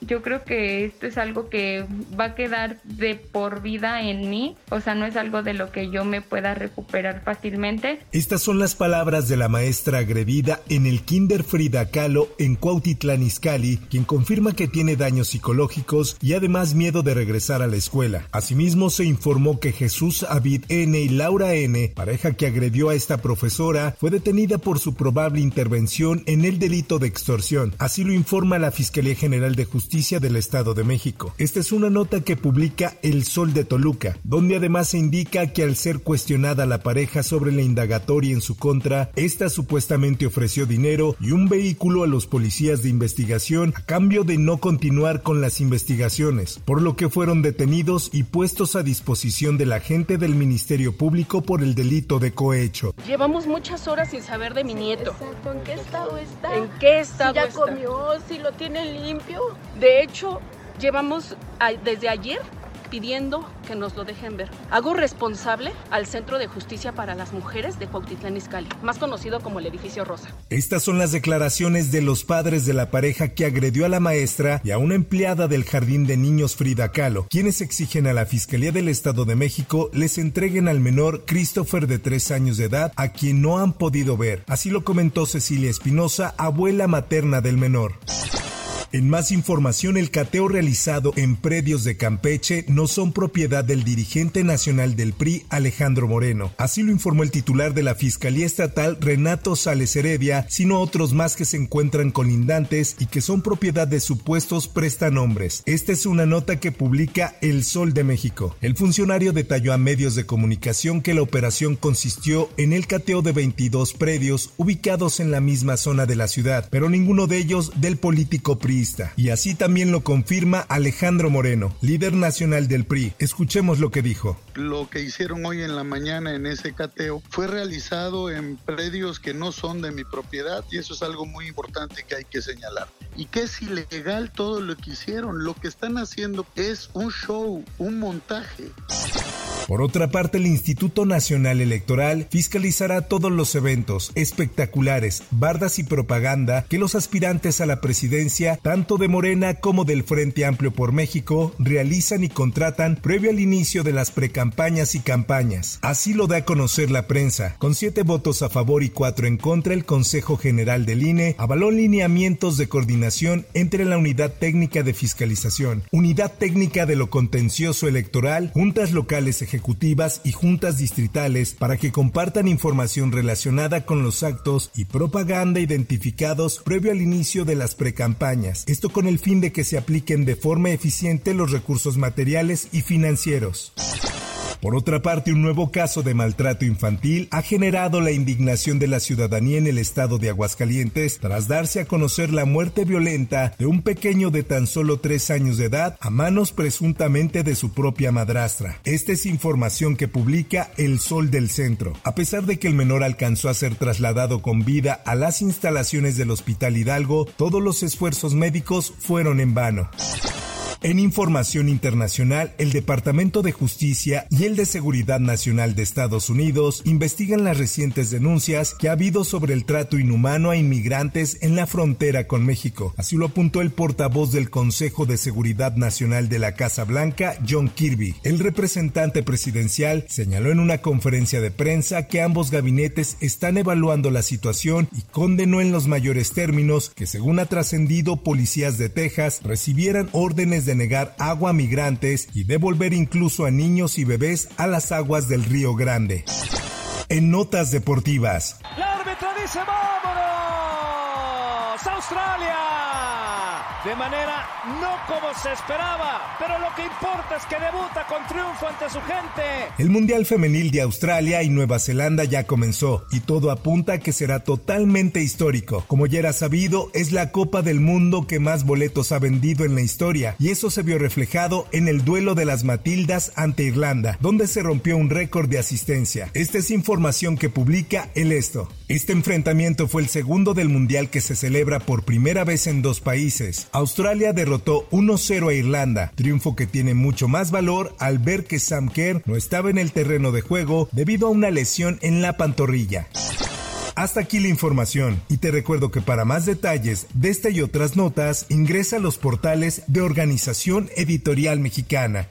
Yo creo que esto es algo que va a quedar de por vida en mí, o sea, no es algo de lo que yo me pueda recuperar fácilmente. Estas son las palabras de la maestra agredida en el Kinder Frida Kahlo en Cuautitlán Izcalli, quien confirma que tiene daños psicológicos y además miedo de regresar a la escuela. Asimismo, se informó que Jesús Avid N y Laura N, pareja que agredió a esta profesora, fue detenida por su probable intervención en el delito de extorsión. Así lo informa la Fiscalía General de Justicia del Estado de México. Esta es una nota que publica El Sol de Toluca, donde además se indica que al ser cuestionada la pareja sobre la indagatoria en su contra, esta supuestamente ofreció dinero y un vehículo a los policías de investigación a cambio de no continuar con las investigaciones, por lo que fueron detenidos y puestos a disposición de la gente del Ministerio Público por el delito de cohecho. Llevamos muchas horas sin saber de mi nieto. Exacto, ¿en qué estado está? ¿En qué estado si ya está? comió, si lo tiene limpio. De hecho, llevamos desde ayer pidiendo que nos lo dejen ver. Hago responsable al Centro de Justicia para las Mujeres de Cuautitlán Izcalli, más conocido como el Edificio Rosa. Estas son las declaraciones de los padres de la pareja que agredió a la maestra y a una empleada del Jardín de Niños Frida Kahlo, quienes exigen a la Fiscalía del Estado de México les entreguen al menor Christopher de tres años de edad, a quien no han podido ver. Así lo comentó Cecilia Espinosa, abuela materna del menor. En más información, el cateo realizado en predios de Campeche no son propiedad del dirigente nacional del PRI, Alejandro Moreno. Así lo informó el titular de la Fiscalía Estatal, Renato Sales Heredia, sino otros más que se encuentran colindantes y que son propiedad de supuestos prestanombres. Esta es una nota que publica El Sol de México. El funcionario detalló a medios de comunicación que la operación consistió en el cateo de 22 predios ubicados en la misma zona de la ciudad, pero ninguno de ellos del político PRI y así también lo confirma Alejandro Moreno, líder nacional del PRI. Escuchemos lo que dijo. Lo que hicieron hoy en la mañana en ese cateo fue realizado en predios que no son de mi propiedad y eso es algo muy importante que hay que señalar. Y que es ilegal todo lo que hicieron. Lo que están haciendo es un show, un montaje. Por otra parte, el Instituto Nacional Electoral fiscalizará todos los eventos espectaculares, bardas y propaganda que los aspirantes a la presidencia, tanto de Morena como del Frente Amplio por México, realizan y contratan previo al inicio de las precampañas y campañas. Así lo da a conocer la prensa. Con siete votos a favor y cuatro en contra, el Consejo General del INE avaló lineamientos de coordinación entre la Unidad Técnica de Fiscalización, Unidad Técnica de lo Contencioso Electoral, juntas locales ejecutivas y juntas distritales para que compartan información relacionada con los actos y propaganda identificados previo al inicio de las precampañas. Esto con el fin de que se apliquen de forma eficiente los recursos materiales y financieros. Por otra parte, un nuevo caso de maltrato infantil ha generado la indignación de la ciudadanía en el estado de Aguascalientes tras darse a conocer la muerte violenta de un pequeño de tan solo tres años de edad a manos presuntamente de su propia madrastra. Esta es información que publica El Sol del Centro. A pesar de que el menor alcanzó a ser trasladado con vida a las instalaciones del Hospital Hidalgo, todos los esfuerzos médicos fueron en vano. En información internacional, el Departamento de Justicia y el de Seguridad Nacional de Estados Unidos investigan las recientes denuncias que ha habido sobre el trato inhumano a inmigrantes en la frontera con México. Así lo apuntó el portavoz del Consejo de Seguridad Nacional de la Casa Blanca, John Kirby. El representante presidencial señaló en una conferencia de prensa que ambos gabinetes están evaluando la situación y condenó en los mayores términos que, según ha trascendido, policías de Texas recibieran órdenes de negar agua a migrantes y devolver incluso a niños y bebés a las aguas del Río Grande. En notas deportivas. El árbitro dice vámonos. Australia. De manera no como se esperaba, pero lo que importa es que debuta con triunfo ante su gente. El Mundial Femenil de Australia y Nueva Zelanda ya comenzó y todo apunta a que será totalmente histórico. Como ya era sabido, es la Copa del Mundo que más boletos ha vendido en la historia y eso se vio reflejado en el duelo de las Matildas ante Irlanda, donde se rompió un récord de asistencia. Esta es información que publica El Esto. Este enfrentamiento fue el segundo del Mundial que se celebra por primera vez en dos países. Australia derrotó 1-0 a Irlanda, triunfo que tiene mucho más valor al ver que Sam Kerr no estaba en el terreno de juego debido a una lesión en la pantorrilla. Hasta aquí la información y te recuerdo que para más detalles de esta y otras notas ingresa a los portales de Organización Editorial Mexicana.